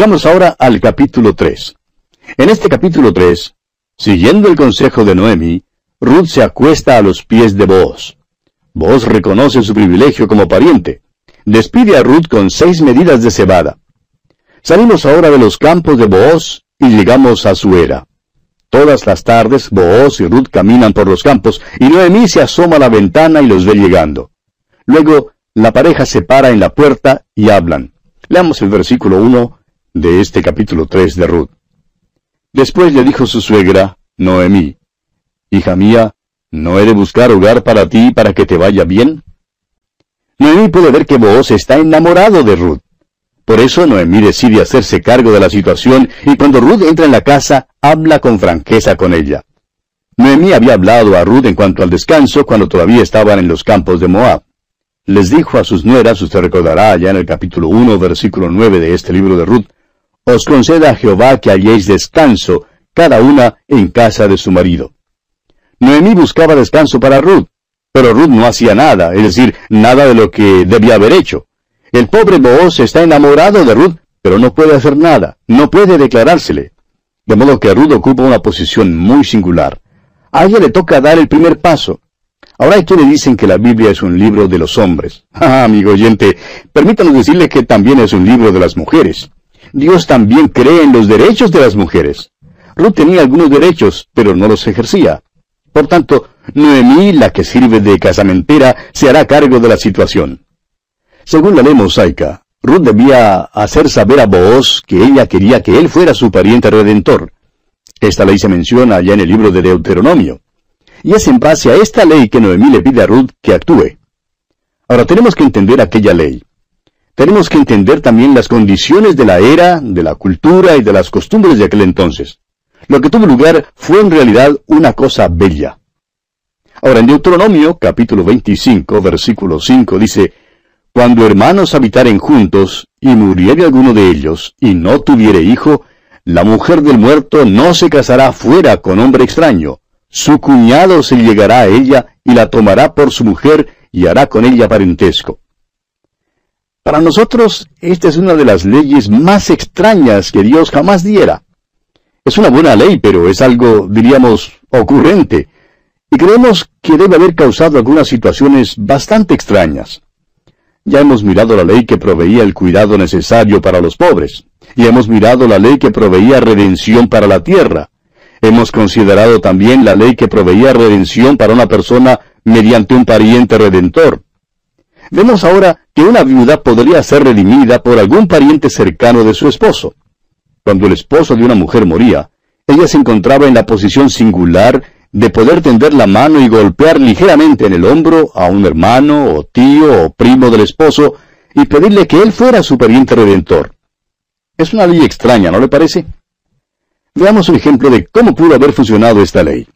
Llegamos ahora al capítulo 3. En este capítulo 3, siguiendo el consejo de Noemi, Ruth se acuesta a los pies de Boaz. Boaz reconoce su privilegio como pariente. Despide a Ruth con seis medidas de cebada. Salimos ahora de los campos de Boaz y llegamos a su era. Todas las tardes Boaz y Ruth caminan por los campos y Noemí se asoma a la ventana y los ve llegando. Luego la pareja se para en la puerta y hablan. Leamos el versículo 1 de este capítulo 3 de Ruth. Después le dijo su suegra, Noemí, Hija mía, ¿no he de buscar hogar para ti para que te vaya bien? Noemí puede ver que Boaz está enamorado de Ruth. Por eso Noemí decide hacerse cargo de la situación y cuando Ruth entra en la casa, habla con franqueza con ella. Noemí había hablado a Ruth en cuanto al descanso cuando todavía estaban en los campos de Moab. Les dijo a sus nueras, usted recordará ya en el capítulo 1, versículo 9 de este libro de Ruth, Os conceda Jehová que halléis descanso, cada una en casa de su marido. Noemí buscaba descanso para Ruth, pero Ruth no hacía nada, es decir, nada de lo que debía haber hecho. El pobre Booz está enamorado de Ruth, pero no puede hacer nada, no puede declarársele. De modo que Ruth ocupa una posición muy singular. A ella le toca dar el primer paso. Ahora hay quienes dicen que la Biblia es un libro de los hombres. Ah, amigo oyente, permítanos decirle que también es un libro de las mujeres. Dios también cree en los derechos de las mujeres. Ruth tenía algunos derechos, pero no los ejercía. Por tanto, Noemí, la que sirve de casamentera, se hará cargo de la situación. Según la ley mosaica, Ruth debía hacer saber a Booz que ella quería que él fuera su pariente redentor. Esta ley se menciona allá en el libro de Deuteronomio. Y es en base a esta ley que Noemí le pide a Ruth que actúe. Ahora tenemos que entender aquella ley. Tenemos que entender también las condiciones de la era, de la cultura y de las costumbres de aquel entonces. Lo que tuvo lugar fue en realidad una cosa bella. Ahora en Deuteronomio capítulo 25 versículo 5 dice, cuando hermanos habitaren juntos, y muriere alguno de ellos, y no tuviere hijo, la mujer del muerto no se casará fuera con hombre extraño. Su cuñado se llegará a ella y la tomará por su mujer y hará con ella parentesco. Para nosotros, esta es una de las leyes más extrañas que Dios jamás diera. Es una buena ley, pero es algo, diríamos, ocurrente, y creemos que debe haber causado algunas situaciones bastante extrañas. Ya hemos mirado la ley que proveía el cuidado necesario para los pobres, y hemos mirado la ley que proveía redención para la tierra. Hemos considerado también la ley que proveía redención para una persona mediante un pariente redentor. Vemos ahora que una viuda podría ser redimida por algún pariente cercano de su esposo. Cuando el esposo de una mujer moría, ella se encontraba en la posición singular de poder tender la mano y golpear ligeramente en el hombro a un hermano o tío o primo del esposo y pedirle que él fuera su pariente redentor. Es una ley extraña, ¿no le parece? Veamos un ejemplo de cómo pudo haber funcionado esta ley.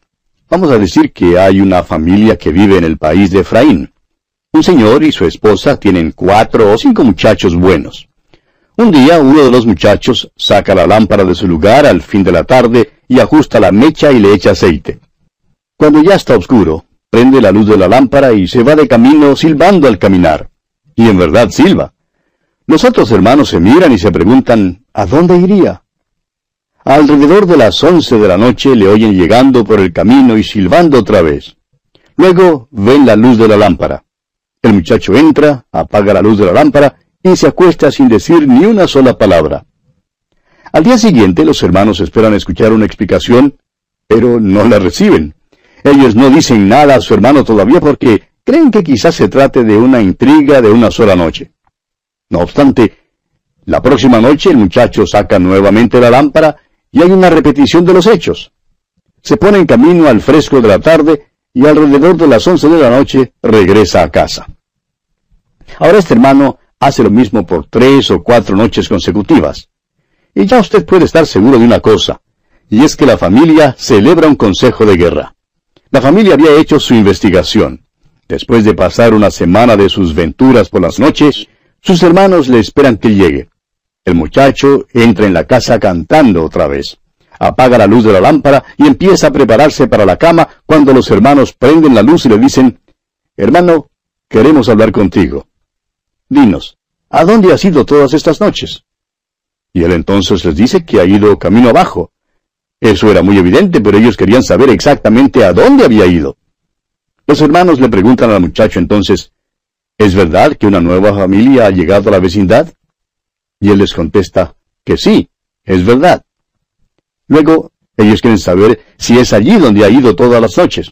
Vamos a decir que hay una familia que vive en el país de Efraín. Un señor y su esposa tienen cuatro o cinco muchachos buenos. Un día uno de los muchachos saca la lámpara de su lugar al fin de la tarde y ajusta la mecha y le echa aceite. Cuando ya está oscuro, prende la luz de la lámpara y se va de camino silbando al caminar. Y en verdad silba. Los otros hermanos se miran y se preguntan, ¿a dónde iría? Alrededor de las once de la noche le oyen llegando por el camino y silbando otra vez. Luego ven la luz de la lámpara. El muchacho entra, apaga la luz de la lámpara y se acuesta sin decir ni una sola palabra. Al día siguiente los hermanos esperan escuchar una explicación, pero no la reciben. Ellos no dicen nada a su hermano todavía porque creen que quizás se trate de una intriga de una sola noche. No obstante, la próxima noche el muchacho saca nuevamente la lámpara y hay una repetición de los hechos. Se pone en camino al fresco de la tarde y alrededor de las once de la noche regresa a casa. Ahora este hermano hace lo mismo por tres o cuatro noches consecutivas. Y ya usted puede estar seguro de una cosa, y es que la familia celebra un consejo de guerra. La familia había hecho su investigación. Después de pasar una semana de sus venturas por las noches, sus hermanos le esperan que llegue. El muchacho entra en la casa cantando otra vez. Apaga la luz de la lámpara y empieza a prepararse para la cama cuando los hermanos prenden la luz y le dicen, Hermano, queremos hablar contigo. Dinos, ¿a dónde has ido todas estas noches? Y él entonces les dice que ha ido camino abajo. Eso era muy evidente, pero ellos querían saber exactamente a dónde había ido. Los hermanos le preguntan al muchacho entonces, ¿es verdad que una nueva familia ha llegado a la vecindad? Y él les contesta que sí, es verdad. Luego, ellos quieren saber si es allí donde ha ido todas las noches.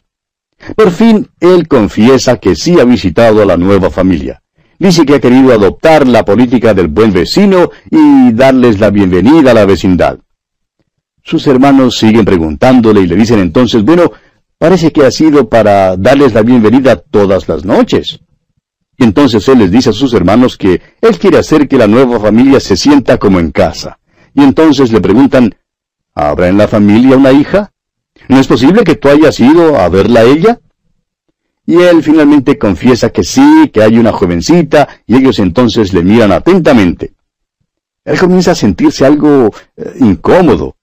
Por fin, él confiesa que sí ha visitado a la nueva familia. Dice que ha querido adoptar la política del buen vecino y darles la bienvenida a la vecindad. Sus hermanos siguen preguntándole y le dicen entonces, bueno, parece que ha sido para darles la bienvenida todas las noches. Y entonces él les dice a sus hermanos que él quiere hacer que la nueva familia se sienta como en casa. Y entonces le preguntan, ¿habrá en la familia una hija? ¿No es posible que tú hayas ido a verla a ella? Y él finalmente confiesa que sí, que hay una jovencita, y ellos entonces le miran atentamente. Él comienza a sentirse algo eh, incómodo.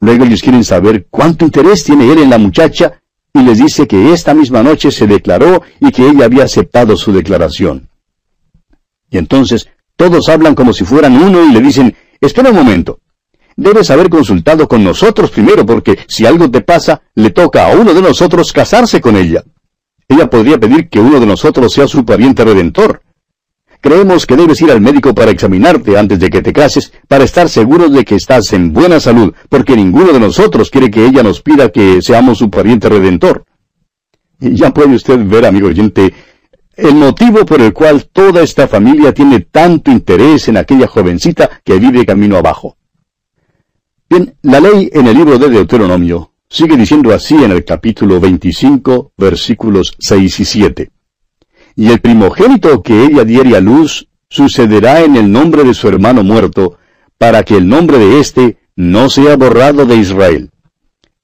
Luego ellos quieren saber cuánto interés tiene él en la muchacha, y les dice que esta misma noche se declaró y que ella había aceptado su declaración. Y entonces todos hablan como si fueran uno y le dicen, espera un momento, debes haber consultado con nosotros primero porque si algo te pasa, le toca a uno de nosotros casarse con ella. Ella podría pedir que uno de nosotros sea su pariente redentor. Creemos que debes ir al médico para examinarte antes de que te cases, para estar seguro de que estás en buena salud, porque ninguno de nosotros quiere que ella nos pida que seamos su pariente redentor. Y ya puede usted ver, amigo oyente, el motivo por el cual toda esta familia tiene tanto interés en aquella jovencita que vive camino abajo. Bien, la ley en el libro de Deuteronomio Sigue diciendo así en el capítulo 25, versículos 6 y 7. Y el primogénito que ella diere a luz sucederá en el nombre de su hermano muerto, para que el nombre de éste no sea borrado de Israel.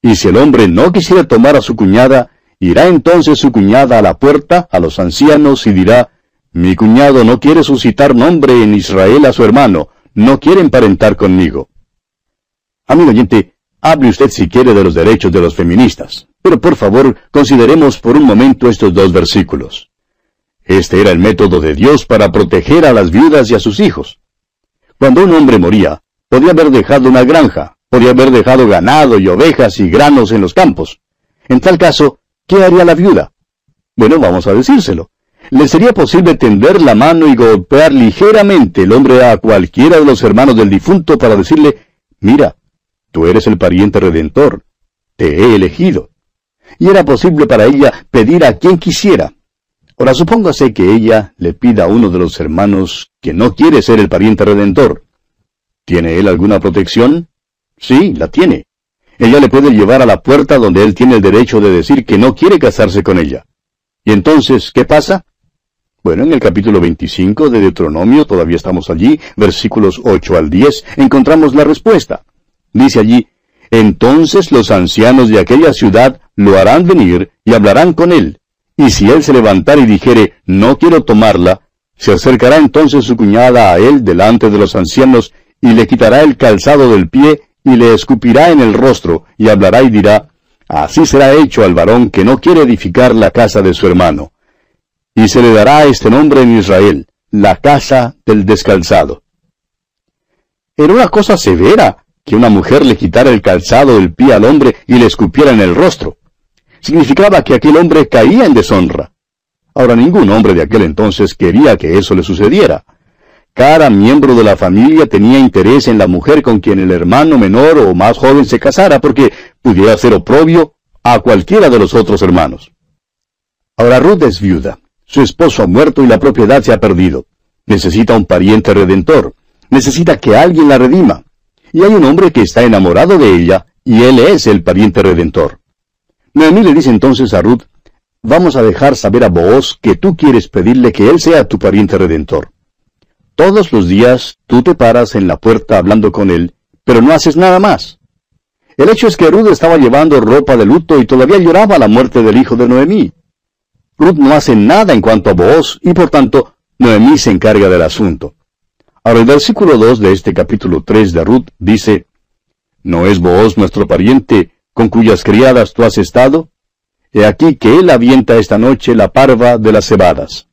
Y si el hombre no quisiera tomar a su cuñada, irá entonces su cuñada a la puerta, a los ancianos, y dirá, Mi cuñado no quiere suscitar nombre en Israel a su hermano, no quiere emparentar conmigo. Amigo oyente, Hable usted si quiere de los derechos de los feministas, pero por favor consideremos por un momento estos dos versículos. Este era el método de Dios para proteger a las viudas y a sus hijos. Cuando un hombre moría, podía haber dejado una granja, podía haber dejado ganado y ovejas y granos en los campos. En tal caso, ¿qué haría la viuda? Bueno, vamos a decírselo. Le sería posible tender la mano y golpear ligeramente el hombre a cualquiera de los hermanos del difunto para decirle, mira, Tú eres el pariente redentor. Te he elegido. Y era posible para ella pedir a quien quisiera. Ahora supóngase que ella le pida a uno de los hermanos que no quiere ser el pariente redentor. ¿Tiene él alguna protección? Sí, la tiene. Ella le puede llevar a la puerta donde él tiene el derecho de decir que no quiere casarse con ella. ¿Y entonces qué pasa? Bueno, en el capítulo 25 de Deuteronomio, todavía estamos allí, versículos 8 al 10, encontramos la respuesta. Dice allí, entonces los ancianos de aquella ciudad lo harán venir y hablarán con él. Y si él se levantara y dijere, no quiero tomarla, se acercará entonces su cuñada a él delante de los ancianos y le quitará el calzado del pie y le escupirá en el rostro y hablará y dirá, así será hecho al varón que no quiere edificar la casa de su hermano. Y se le dará este nombre en Israel, la casa del descalzado. Era una cosa severa que una mujer le quitara el calzado del pie al hombre y le escupiera en el rostro. Significaba que aquel hombre caía en deshonra. Ahora ningún hombre de aquel entonces quería que eso le sucediera. Cada miembro de la familia tenía interés en la mujer con quien el hermano menor o más joven se casara porque pudiera ser oprobio a cualquiera de los otros hermanos. Ahora Ruth es viuda. Su esposo ha muerto y la propiedad se ha perdido. Necesita un pariente redentor. Necesita que alguien la redima y hay un hombre que está enamorado de ella, y él es el pariente redentor. Noemí le dice entonces a Ruth, vamos a dejar saber a Booz que tú quieres pedirle que él sea tu pariente redentor. Todos los días tú te paras en la puerta hablando con él, pero no haces nada más. El hecho es que Ruth estaba llevando ropa de luto y todavía lloraba la muerte del hijo de Noemí. Ruth no hace nada en cuanto a Booz y por tanto Noemí se encarga del asunto. Ahora el versículo 2 de este capítulo 3 de Ruth dice, ¿No es vos nuestro pariente con cuyas criadas tú has estado? He aquí que él avienta esta noche la parva de las cebadas.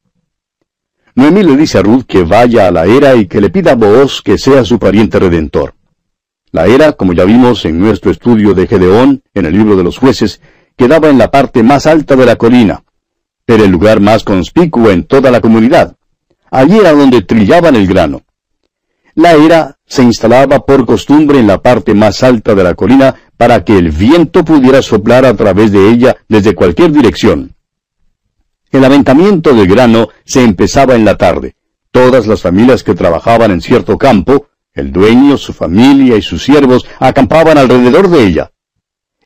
Noemí le dice a Ruth que vaya a la era y que le pida a Booz que sea su pariente redentor. La era, como ya vimos en nuestro estudio de Gedeón, en el libro de los jueces, quedaba en la parte más alta de la colina. Era el lugar más conspicuo en toda la comunidad. Allí era donde trillaban el grano. La era se instalaba por costumbre en la parte más alta de la colina para que el viento pudiera soplar a través de ella desde cualquier dirección. El aventamiento del grano se empezaba en la tarde. Todas las familias que trabajaban en cierto campo, el dueño, su familia y sus siervos acampaban alrededor de ella.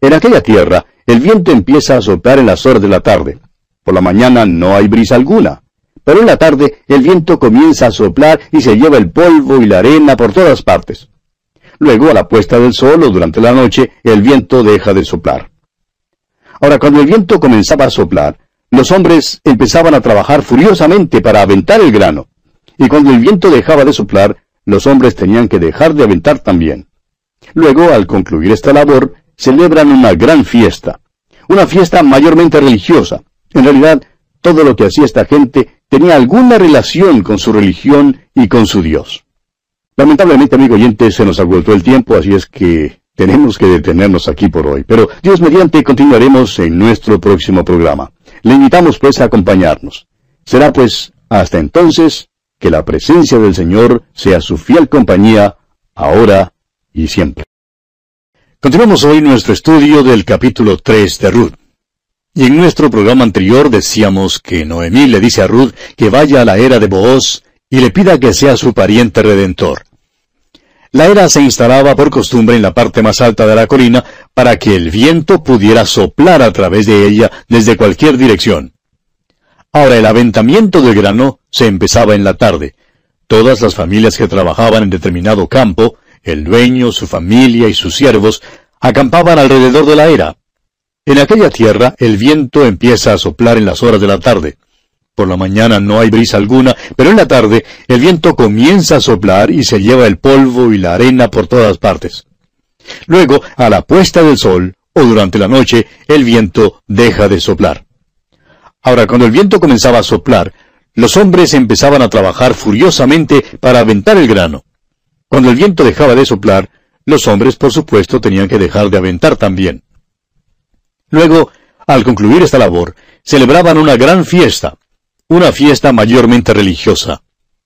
En aquella tierra, el viento empieza a soplar en las horas de la tarde. Por la mañana no hay brisa alguna. Pero en la tarde el viento comienza a soplar y se lleva el polvo y la arena por todas partes. Luego, a la puesta del sol o durante la noche, el viento deja de soplar. Ahora, cuando el viento comenzaba a soplar, los hombres empezaban a trabajar furiosamente para aventar el grano. Y cuando el viento dejaba de soplar, los hombres tenían que dejar de aventar también. Luego, al concluir esta labor, celebran una gran fiesta. Una fiesta mayormente religiosa. En realidad, todo lo que hacía esta gente tenía alguna relación con su religión y con su Dios. Lamentablemente, amigo oyente, se nos agotó el tiempo, así es que tenemos que detenernos aquí por hoy. Pero Dios mediante continuaremos en nuestro próximo programa. Le invitamos pues a acompañarnos. Será pues hasta entonces que la presencia del Señor sea su fiel compañía, ahora y siempre. Continuamos hoy nuestro estudio del capítulo 3 de Ruth. Y en nuestro programa anterior decíamos que Noemí le dice a Ruth que vaya a la era de Booz y le pida que sea su pariente redentor. La era se instalaba por costumbre en la parte más alta de la colina para que el viento pudiera soplar a través de ella desde cualquier dirección. Ahora el aventamiento del grano se empezaba en la tarde. Todas las familias que trabajaban en determinado campo, el dueño, su familia y sus siervos, acampaban alrededor de la era. En aquella tierra el viento empieza a soplar en las horas de la tarde. Por la mañana no hay brisa alguna, pero en la tarde el viento comienza a soplar y se lleva el polvo y la arena por todas partes. Luego, a la puesta del sol, o durante la noche, el viento deja de soplar. Ahora, cuando el viento comenzaba a soplar, los hombres empezaban a trabajar furiosamente para aventar el grano. Cuando el viento dejaba de soplar, los hombres, por supuesto, tenían que dejar de aventar también. Luego, al concluir esta labor, celebraban una gran fiesta, una fiesta mayormente religiosa.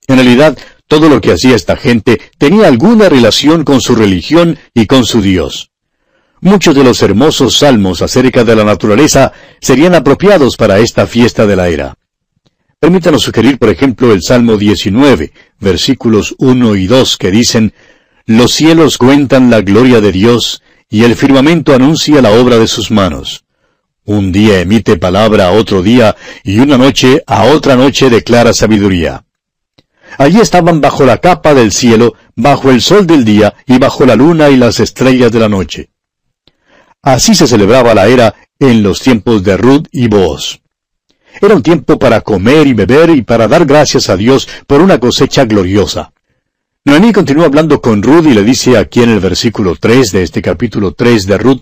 En realidad, todo lo que hacía esta gente tenía alguna relación con su religión y con su Dios. Muchos de los hermosos salmos acerca de la naturaleza serían apropiados para esta fiesta de la era. Permítanos sugerir, por ejemplo, el Salmo 19, versículos 1 y 2, que dicen, Los cielos cuentan la gloria de Dios, y el firmamento anuncia la obra de sus manos. Un día emite palabra a otro día, y una noche a otra noche declara sabiduría. Allí estaban bajo la capa del cielo, bajo el sol del día, y bajo la luna y las estrellas de la noche. Así se celebraba la era en los tiempos de Ruth y Boaz. Era un tiempo para comer y beber y para dar gracias a Dios por una cosecha gloriosa. Noemí continúa hablando con Ruth y le dice aquí en el versículo 3 de este capítulo 3 de Ruth,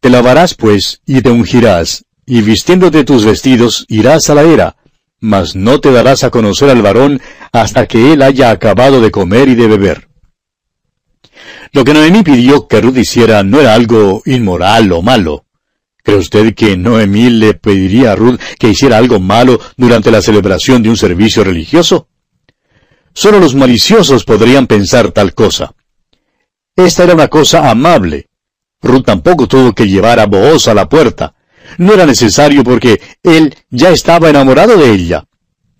te lavarás pues, y te ungirás, y vistiéndote tus vestidos, irás a la era, mas no te darás a conocer al varón hasta que él haya acabado de comer y de beber. Lo que Noemí pidió que Ruth hiciera no era algo inmoral o malo. ¿Cree usted que Noemí le pediría a Ruth que hiciera algo malo durante la celebración de un servicio religioso? Solo los maliciosos podrían pensar tal cosa. Esta era una cosa amable, Ruth tampoco tuvo que llevar a Booz a la puerta. No era necesario porque él ya estaba enamorado de ella.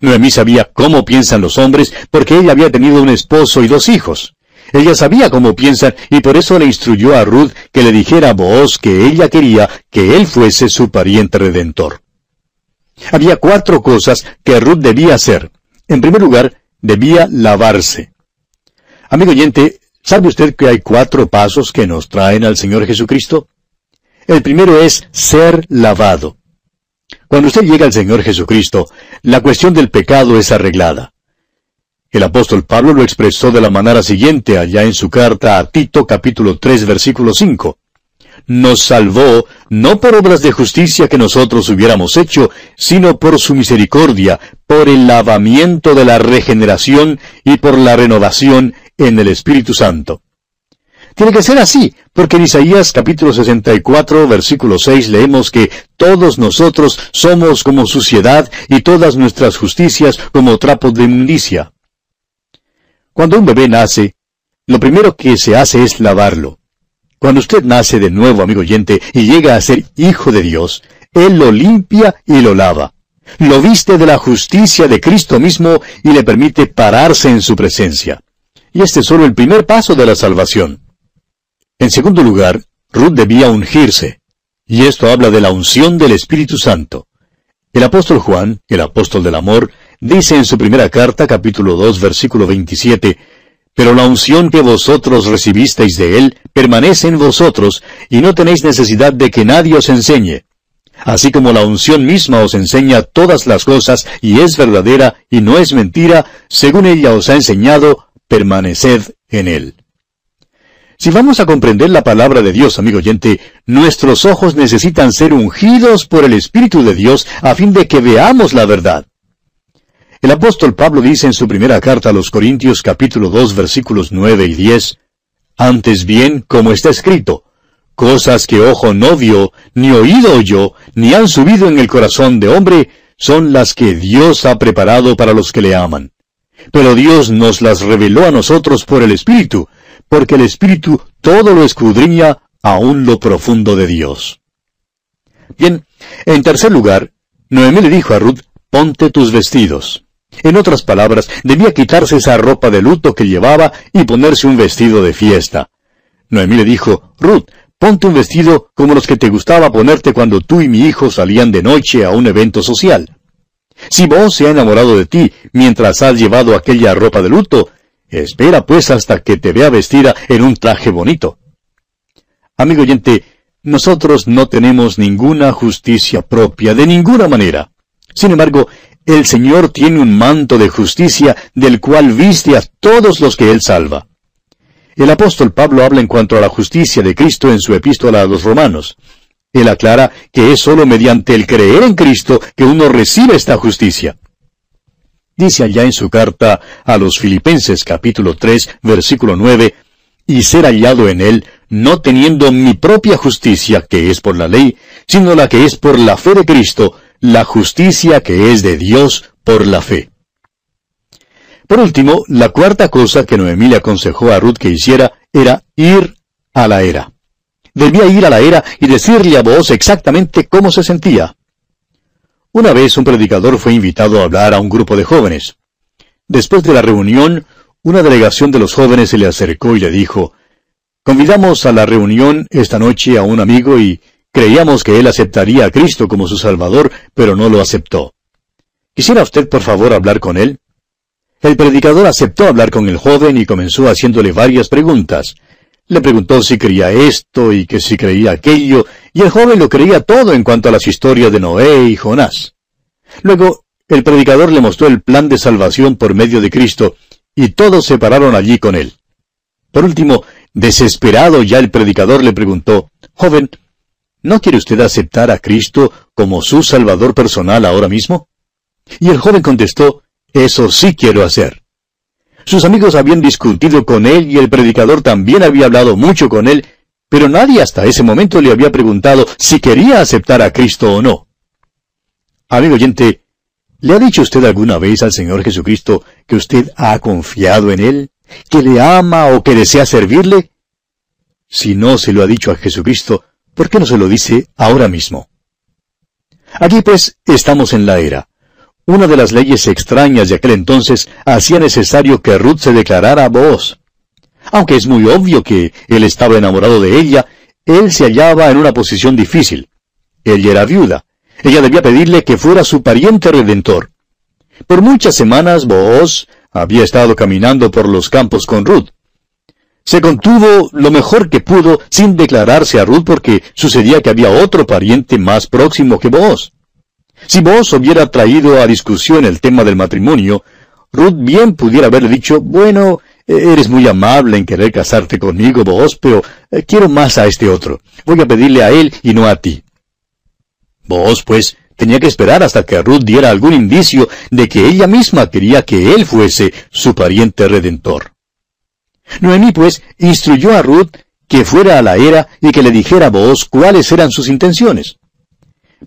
Noemí sabía cómo piensan los hombres porque ella había tenido un esposo y dos hijos. Ella sabía cómo piensan y por eso le instruyó a Ruth que le dijera a Booz que ella quería que él fuese su pariente redentor. Había cuatro cosas que Ruth debía hacer. En primer lugar, debía lavarse. Amigo oyente, ¿Sabe usted que hay cuatro pasos que nos traen al Señor Jesucristo? El primero es ser lavado. Cuando usted llega al Señor Jesucristo, la cuestión del pecado es arreglada. El apóstol Pablo lo expresó de la manera siguiente allá en su carta a Tito capítulo 3 versículo 5. Nos salvó no por obras de justicia que nosotros hubiéramos hecho, sino por su misericordia, por el lavamiento de la regeneración y por la renovación en el Espíritu Santo. Tiene que ser así, porque en Isaías capítulo 64, versículo 6 leemos que todos nosotros somos como suciedad y todas nuestras justicias como trapos de inmundicia. Cuando un bebé nace, lo primero que se hace es lavarlo. Cuando usted nace de nuevo, amigo oyente, y llega a ser hijo de Dios, Él lo limpia y lo lava. Lo viste de la justicia de Cristo mismo y le permite pararse en su presencia. Y este es solo el primer paso de la salvación. En segundo lugar, Ruth debía ungirse, y esto habla de la unción del Espíritu Santo. El apóstol Juan, el apóstol del amor, dice en su primera carta, capítulo 2, versículo 27, Pero la unción que vosotros recibisteis de él permanece en vosotros, y no tenéis necesidad de que nadie os enseñe. Así como la unción misma os enseña todas las cosas, y es verdadera y no es mentira, según ella os ha enseñado, permaneced en él. Si vamos a comprender la palabra de Dios, amigo oyente, nuestros ojos necesitan ser ungidos por el Espíritu de Dios a fin de que veamos la verdad. El apóstol Pablo dice en su primera carta a los Corintios capítulo 2 versículos 9 y 10, Antes bien, como está escrito, cosas que ojo no vio, ni oído oyó, ni han subido en el corazón de hombre, son las que Dios ha preparado para los que le aman. Pero Dios nos las reveló a nosotros por el Espíritu, porque el Espíritu todo lo escudriña aún lo profundo de Dios. Bien, en tercer lugar, Noemí le dijo a Ruth, ponte tus vestidos. En otras palabras, debía quitarse esa ropa de luto que llevaba y ponerse un vestido de fiesta. Noemí le dijo, Ruth, ponte un vestido como los que te gustaba ponerte cuando tú y mi hijo salían de noche a un evento social. Si vos se ha enamorado de ti mientras has llevado aquella ropa de luto, Espera pues hasta que te vea vestida en un traje bonito. Amigo oyente, nosotros no tenemos ninguna justicia propia, de ninguna manera. Sin embargo, el Señor tiene un manto de justicia del cual viste a todos los que Él salva. El apóstol Pablo habla en cuanto a la justicia de Cristo en su epístola a los romanos. Él aclara que es sólo mediante el creer en Cristo que uno recibe esta justicia. Dice allá en su carta a los Filipenses capítulo 3 versículo 9, y ser hallado en él, no teniendo mi propia justicia, que es por la ley, sino la que es por la fe de Cristo, la justicia que es de Dios por la fe. Por último, la cuarta cosa que Noemí le aconsejó a Ruth que hiciera era ir a la era. Debía ir a la era y decirle a vos exactamente cómo se sentía. Una vez un predicador fue invitado a hablar a un grupo de jóvenes. Después de la reunión, una delegación de los jóvenes se le acercó y le dijo, Convidamos a la reunión esta noche a un amigo y creíamos que él aceptaría a Cristo como su Salvador, pero no lo aceptó. ¿Quisiera usted por favor hablar con él? El predicador aceptó hablar con el joven y comenzó haciéndole varias preguntas. Le preguntó si creía esto y que si creía aquello, y el joven lo creía todo en cuanto a las historias de Noé y Jonás. Luego, el predicador le mostró el plan de salvación por medio de Cristo, y todos se pararon allí con él. Por último, desesperado ya el predicador le preguntó, Joven, ¿no quiere usted aceptar a Cristo como su Salvador personal ahora mismo? Y el joven contestó, Eso sí quiero hacer. Sus amigos habían discutido con él y el predicador también había hablado mucho con él, pero nadie hasta ese momento le había preguntado si quería aceptar a Cristo o no. Amigo oyente, ¿le ha dicho usted alguna vez al Señor Jesucristo que usted ha confiado en Él, que le ama o que desea servirle? Si no se lo ha dicho a Jesucristo, ¿por qué no se lo dice ahora mismo? Aquí pues estamos en la era. Una de las leyes extrañas de aquel entonces hacía necesario que Ruth se declarara a Boaz. Aunque es muy obvio que él estaba enamorado de ella, él se hallaba en una posición difícil. Ella era viuda. Ella debía pedirle que fuera su pariente redentor. Por muchas semanas Boaz había estado caminando por los campos con Ruth. Se contuvo lo mejor que pudo sin declararse a Ruth porque sucedía que había otro pariente más próximo que Boaz. Si vos hubiera traído a discusión el tema del matrimonio, Ruth bien pudiera haberle dicho, bueno, Eres muy amable en querer casarte conmigo, vos, pero eh, quiero más a este otro. Voy a pedirle a él y no a ti. Vos, pues, tenía que esperar hasta que Ruth diera algún indicio de que ella misma quería que él fuese su pariente redentor. Noemí, pues, instruyó a Ruth que fuera a la era y que le dijera a vos cuáles eran sus intenciones.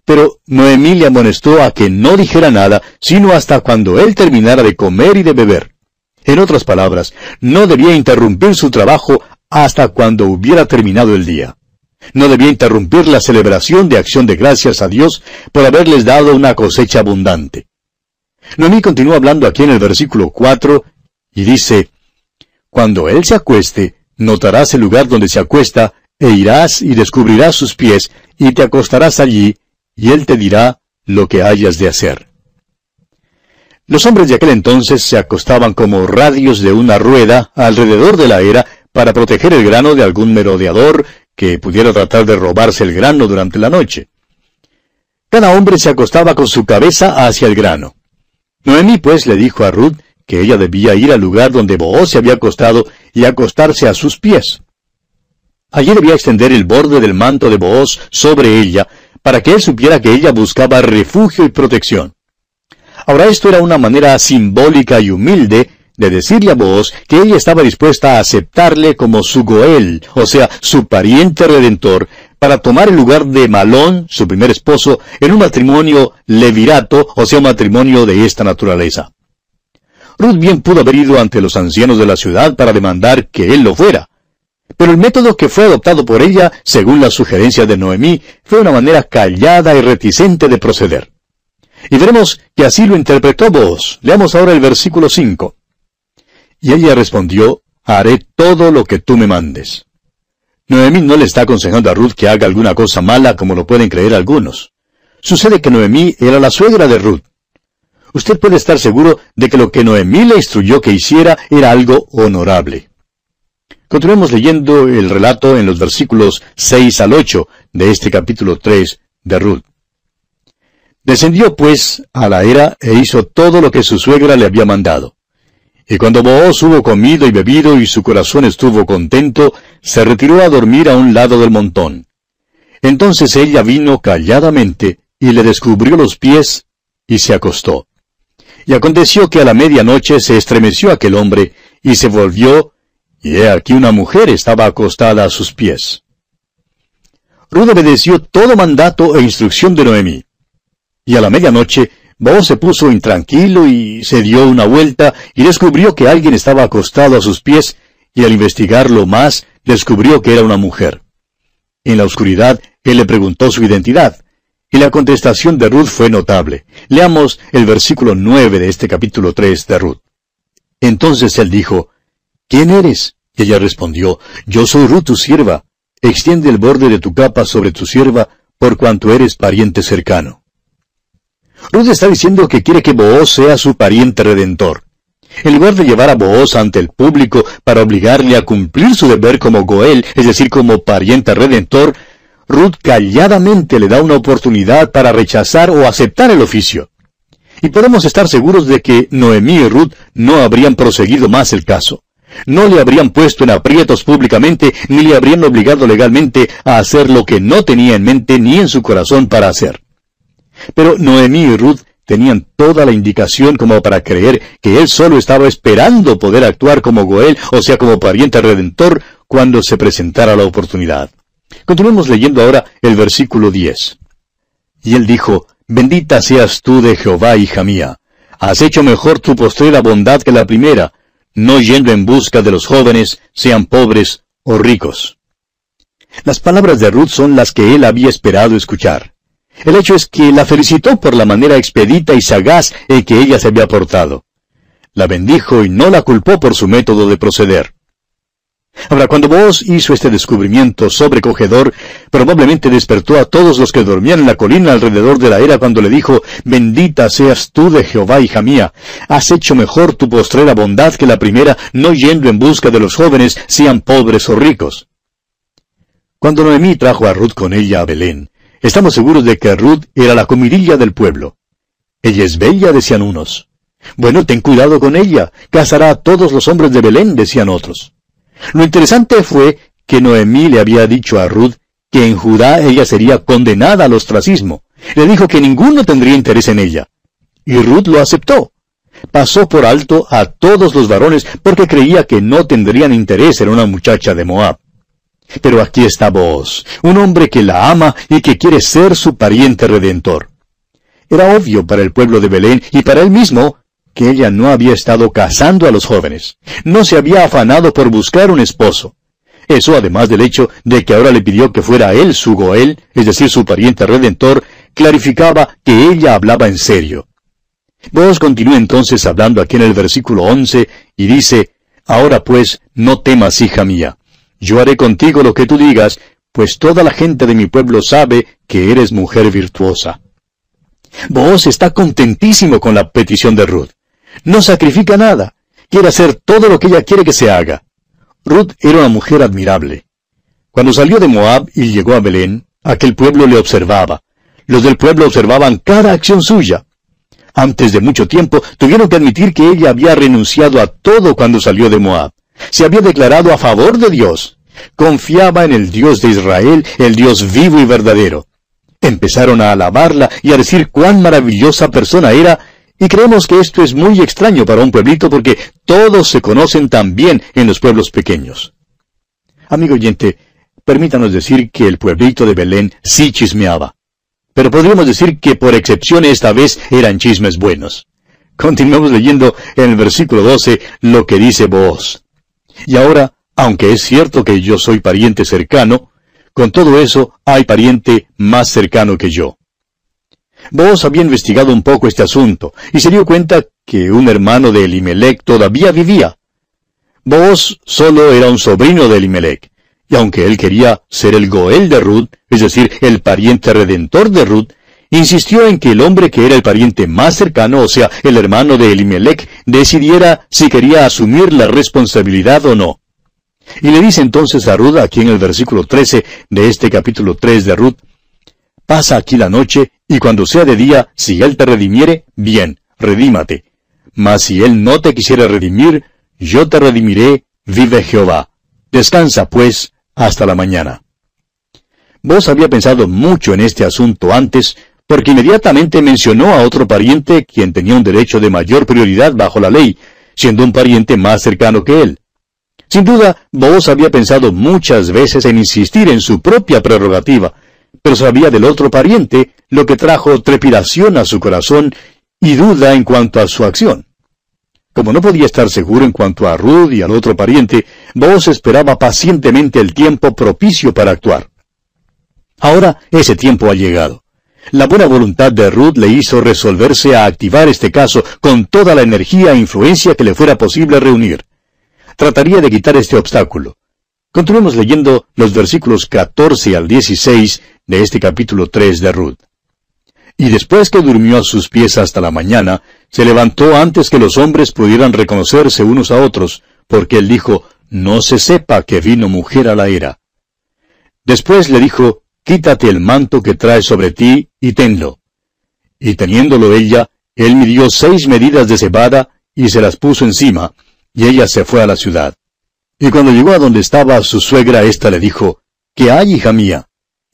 Pero Noemí le amonestó a que no dijera nada, sino hasta cuando él terminara de comer y de beber. En otras palabras, no debía interrumpir su trabajo hasta cuando hubiera terminado el día. No debía interrumpir la celebración de acción de gracias a Dios por haberles dado una cosecha abundante. Noemí continúa hablando aquí en el versículo 4 y dice, Cuando él se acueste, notarás el lugar donde se acuesta, e irás y descubrirás sus pies, y te acostarás allí, y él te dirá lo que hayas de hacer. Los hombres de aquel entonces se acostaban como radios de una rueda alrededor de la era para proteger el grano de algún merodeador que pudiera tratar de robarse el grano durante la noche. Cada hombre se acostaba con su cabeza hacia el grano. Noemí pues le dijo a Ruth que ella debía ir al lugar donde Booz se había acostado y acostarse a sus pies. Allí debía extender el borde del manto de Booz sobre ella, para que él supiera que ella buscaba refugio y protección. Ahora esto era una manera simbólica y humilde de decirle a vos que ella estaba dispuesta a aceptarle como su Goel, o sea, su pariente redentor, para tomar el lugar de Malón, su primer esposo, en un matrimonio levirato, o sea, un matrimonio de esta naturaleza. Ruth bien pudo haber ido ante los ancianos de la ciudad para demandar que él lo fuera. Pero el método que fue adoptado por ella, según la sugerencia de Noemí, fue una manera callada y reticente de proceder. Y veremos que así lo interpretó vos. Leamos ahora el versículo 5. Y ella respondió, haré todo lo que tú me mandes. Noemí no le está aconsejando a Ruth que haga alguna cosa mala como lo pueden creer algunos. Sucede que Noemí era la suegra de Ruth. Usted puede estar seguro de que lo que Noemí le instruyó que hiciera era algo honorable. Continuemos leyendo el relato en los versículos 6 al 8 de este capítulo 3 de Ruth. Descendió pues a la era e hizo todo lo que su suegra le había mandado. Y cuando Booz hubo comido y bebido y su corazón estuvo contento, se retiró a dormir a un lado del montón. Entonces ella vino calladamente y le descubrió los pies y se acostó. Y aconteció que a la medianoche se estremeció aquel hombre y se volvió, y he aquí una mujer estaba acostada a sus pies. Ruth obedeció todo mandato e instrucción de Noemí. Y a la medianoche, Boaz se puso intranquilo y se dio una vuelta y descubrió que alguien estaba acostado a sus pies, y al investigarlo más, descubrió que era una mujer. En la oscuridad, él le preguntó su identidad, y la contestación de Ruth fue notable. Leamos el versículo nueve de este capítulo tres de Ruth. Entonces él dijo, ¿Quién eres? Y ella respondió, Yo soy Ruth tu sierva. Extiende el borde de tu capa sobre tu sierva, por cuanto eres pariente cercano. Ruth está diciendo que quiere que Booz sea su pariente redentor. En lugar de llevar a Booz ante el público para obligarle a cumplir su deber como Goel, es decir, como pariente redentor, Ruth calladamente le da una oportunidad para rechazar o aceptar el oficio. Y podemos estar seguros de que Noemí y Ruth no habrían proseguido más el caso. No le habrían puesto en aprietos públicamente, ni le habrían obligado legalmente a hacer lo que no tenía en mente ni en su corazón para hacer. Pero Noemí y Ruth tenían toda la indicación como para creer que él solo estaba esperando poder actuar como Goel, o sea, como pariente redentor, cuando se presentara la oportunidad. Continuemos leyendo ahora el versículo 10. Y él dijo, Bendita seas tú de Jehová, hija mía. Has hecho mejor tu postrera bondad que la primera, no yendo en busca de los jóvenes, sean pobres o ricos. Las palabras de Ruth son las que él había esperado escuchar. El hecho es que la felicitó por la manera expedita y sagaz en que ella se había portado. La bendijo y no la culpó por su método de proceder. Ahora, cuando vos hizo este descubrimiento sobrecogedor, probablemente despertó a todos los que dormían en la colina alrededor de la era cuando le dijo, Bendita seas tú de Jehová, hija mía, has hecho mejor tu postrera bondad que la primera, no yendo en busca de los jóvenes, sean pobres o ricos. Cuando Noemí trajo a Ruth con ella a Belén, Estamos seguros de que Ruth era la comidilla del pueblo. Ella es bella, decían unos. Bueno, ten cuidado con ella, casará a todos los hombres de Belén, decían otros. Lo interesante fue que Noemí le había dicho a Ruth que en Judá ella sería condenada al ostracismo. Le dijo que ninguno tendría interés en ella. Y Ruth lo aceptó. Pasó por alto a todos los varones porque creía que no tendrían interés en una muchacha de Moab. Pero aquí está vos, un hombre que la ama y que quiere ser su pariente redentor. Era obvio para el pueblo de Belén y para él mismo que ella no había estado casando a los jóvenes. No se había afanado por buscar un esposo. Eso, además del hecho de que ahora le pidió que fuera él su Goel, es decir, su pariente redentor, clarificaba que ella hablaba en serio. Vos continúa entonces hablando aquí en el versículo 11 y dice, Ahora pues, no temas, hija mía. Yo haré contigo lo que tú digas, pues toda la gente de mi pueblo sabe que eres mujer virtuosa. Vos está contentísimo con la petición de Ruth. No sacrifica nada. Quiere hacer todo lo que ella quiere que se haga. Ruth era una mujer admirable. Cuando salió de Moab y llegó a Belén, aquel pueblo le observaba. Los del pueblo observaban cada acción suya. Antes de mucho tiempo tuvieron que admitir que ella había renunciado a todo cuando salió de Moab. Se había declarado a favor de Dios. Confiaba en el Dios de Israel, el Dios vivo y verdadero. Empezaron a alabarla y a decir cuán maravillosa persona era y creemos que esto es muy extraño para un pueblito porque todos se conocen tan bien en los pueblos pequeños. Amigo oyente, permítanos decir que el pueblito de Belén sí chismeaba. Pero podríamos decir que por excepción esta vez eran chismes buenos. Continuamos leyendo en el versículo 12 lo que dice Boaz. Y ahora, aunque es cierto que yo soy pariente cercano, con todo eso hay pariente más cercano que yo. Vos había investigado un poco este asunto y se dio cuenta que un hermano de Elimelech todavía vivía. Vos solo era un sobrino de Elimelech, y aunque él quería ser el Goel de Ruth, es decir, el pariente redentor de Ruth, insistió en que el hombre que era el pariente más cercano, o sea, el hermano de Elimelech, decidiera si quería asumir la responsabilidad o no. Y le dice entonces a Ruth, aquí en el versículo 13 de este capítulo 3 de Ruth, Pasa aquí la noche, y cuando sea de día, si él te redimiere, bien, redímate. Mas si él no te quisiera redimir, yo te redimiré, vive Jehová. Descansa, pues, hasta la mañana. Vos había pensado mucho en este asunto antes, porque inmediatamente mencionó a otro pariente quien tenía un derecho de mayor prioridad bajo la ley, siendo un pariente más cercano que él. Sin duda, vos había pensado muchas veces en insistir en su propia prerrogativa, pero sabía del otro pariente, lo que trajo trepidación a su corazón y duda en cuanto a su acción. Como no podía estar seguro en cuanto a Ruth y al otro pariente, Boaz esperaba pacientemente el tiempo propicio para actuar. Ahora ese tiempo ha llegado. La buena voluntad de Ruth le hizo resolverse a activar este caso con toda la energía e influencia que le fuera posible reunir. Trataría de quitar este obstáculo. Continuemos leyendo los versículos 14 al 16 de este capítulo 3 de Ruth. Y después que durmió a sus pies hasta la mañana, se levantó antes que los hombres pudieran reconocerse unos a otros, porque él dijo, no se sepa que vino mujer a la era. Después le dijo, quítate el manto que traes sobre ti y tenlo. Y teniéndolo ella, él midió seis medidas de cebada y se las puso encima, y ella se fue a la ciudad. Y cuando llegó a donde estaba su suegra, ésta le dijo, ¿Qué hay, hija mía?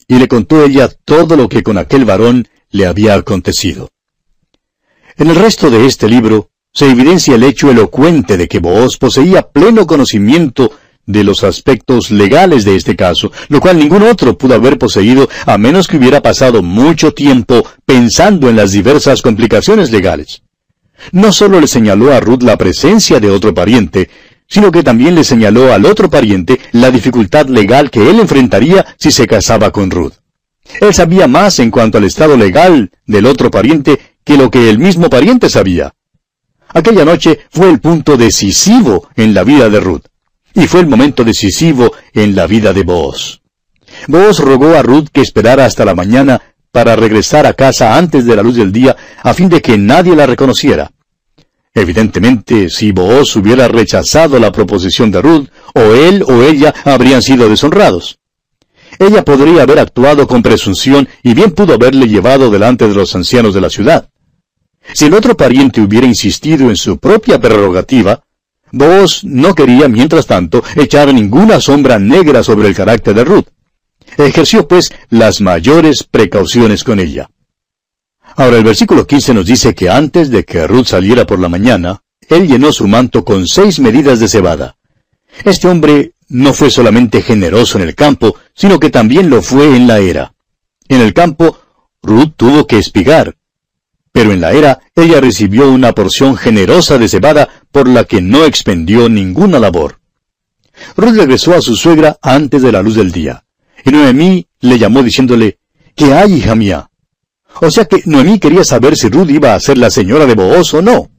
y le contó ella todo lo que con aquel varón le había acontecido. En el resto de este libro se evidencia el hecho elocuente de que Booz poseía pleno conocimiento de los aspectos legales de este caso, lo cual ningún otro pudo haber poseído a menos que hubiera pasado mucho tiempo pensando en las diversas complicaciones legales. No solo le señaló a Ruth la presencia de otro pariente, sino que también le señaló al otro pariente la dificultad legal que él enfrentaría si se casaba con Ruth. Él sabía más en cuanto al estado legal del otro pariente que lo que el mismo pariente sabía. Aquella noche fue el punto decisivo en la vida de Ruth, y fue el momento decisivo en la vida de Boaz. Boaz rogó a Ruth que esperara hasta la mañana para regresar a casa antes de la luz del día, a fin de que nadie la reconociera. Evidentemente, si Booz hubiera rechazado la proposición de Ruth, o él o ella habrían sido deshonrados. Ella podría haber actuado con presunción y bien pudo haberle llevado delante de los ancianos de la ciudad. Si el otro pariente hubiera insistido en su propia prerrogativa, Boaz no quería, mientras tanto, echar ninguna sombra negra sobre el carácter de Ruth. Ejerció, pues, las mayores precauciones con ella. Ahora el versículo 15 nos dice que antes de que Ruth saliera por la mañana, él llenó su manto con seis medidas de cebada. Este hombre no fue solamente generoso en el campo, sino que también lo fue en la era. En el campo, Ruth tuvo que espigar, pero en la era ella recibió una porción generosa de cebada por la que no expendió ninguna labor. Ruth regresó a su suegra antes de la luz del día, y Noemí le llamó diciéndole, ¿Qué hay, hija mía? O sea que Noemí quería saber si Ruth iba a ser la señora de Booz o no.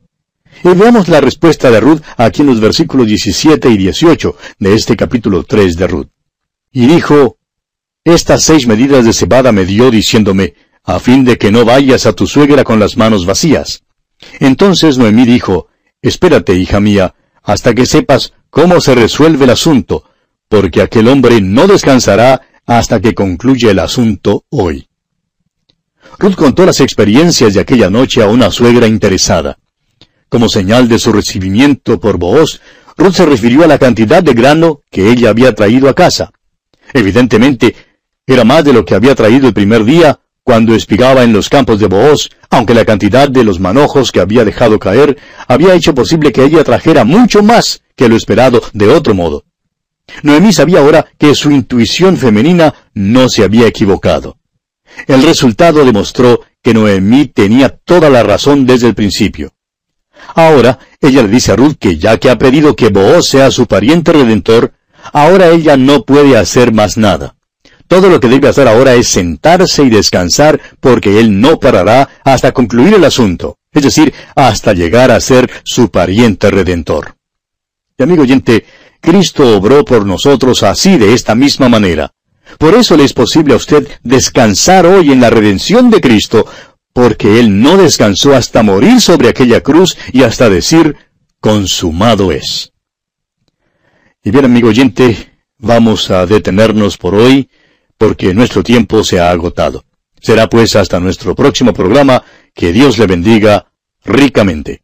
Y veamos la respuesta de Ruth aquí en los versículos 17 y 18 de este capítulo 3 de Ruth. Y dijo, Estas seis medidas de cebada me dio diciéndome, a fin de que no vayas a tu suegra con las manos vacías. Entonces Noemí dijo, Espérate, hija mía, hasta que sepas cómo se resuelve el asunto, porque aquel hombre no descansará hasta que concluya el asunto hoy. Ruth contó las experiencias de aquella noche a una suegra interesada. Como señal de su recibimiento por Booz, Ruth se refirió a la cantidad de grano que ella había traído a casa. Evidentemente, era más de lo que había traído el primer día cuando espigaba en los campos de Booz, aunque la cantidad de los manojos que había dejado caer había hecho posible que ella trajera mucho más que lo esperado de otro modo. Noemí sabía ahora que su intuición femenina no se había equivocado. El resultado demostró que Noemí tenía toda la razón desde el principio. Ahora ella le dice a Ruth que ya que ha pedido que Booz sea su pariente redentor, ahora ella no puede hacer más nada. Todo lo que debe hacer ahora es sentarse y descansar porque él no parará hasta concluir el asunto, es decir, hasta llegar a ser su pariente redentor. Y amigo oyente, Cristo obró por nosotros así de esta misma manera. Por eso le es posible a usted descansar hoy en la redención de Cristo, porque Él no descansó hasta morir sobre aquella cruz y hasta decir, consumado es. Y bien, amigo oyente, vamos a detenernos por hoy, porque nuestro tiempo se ha agotado. Será pues hasta nuestro próximo programa, que Dios le bendiga ricamente.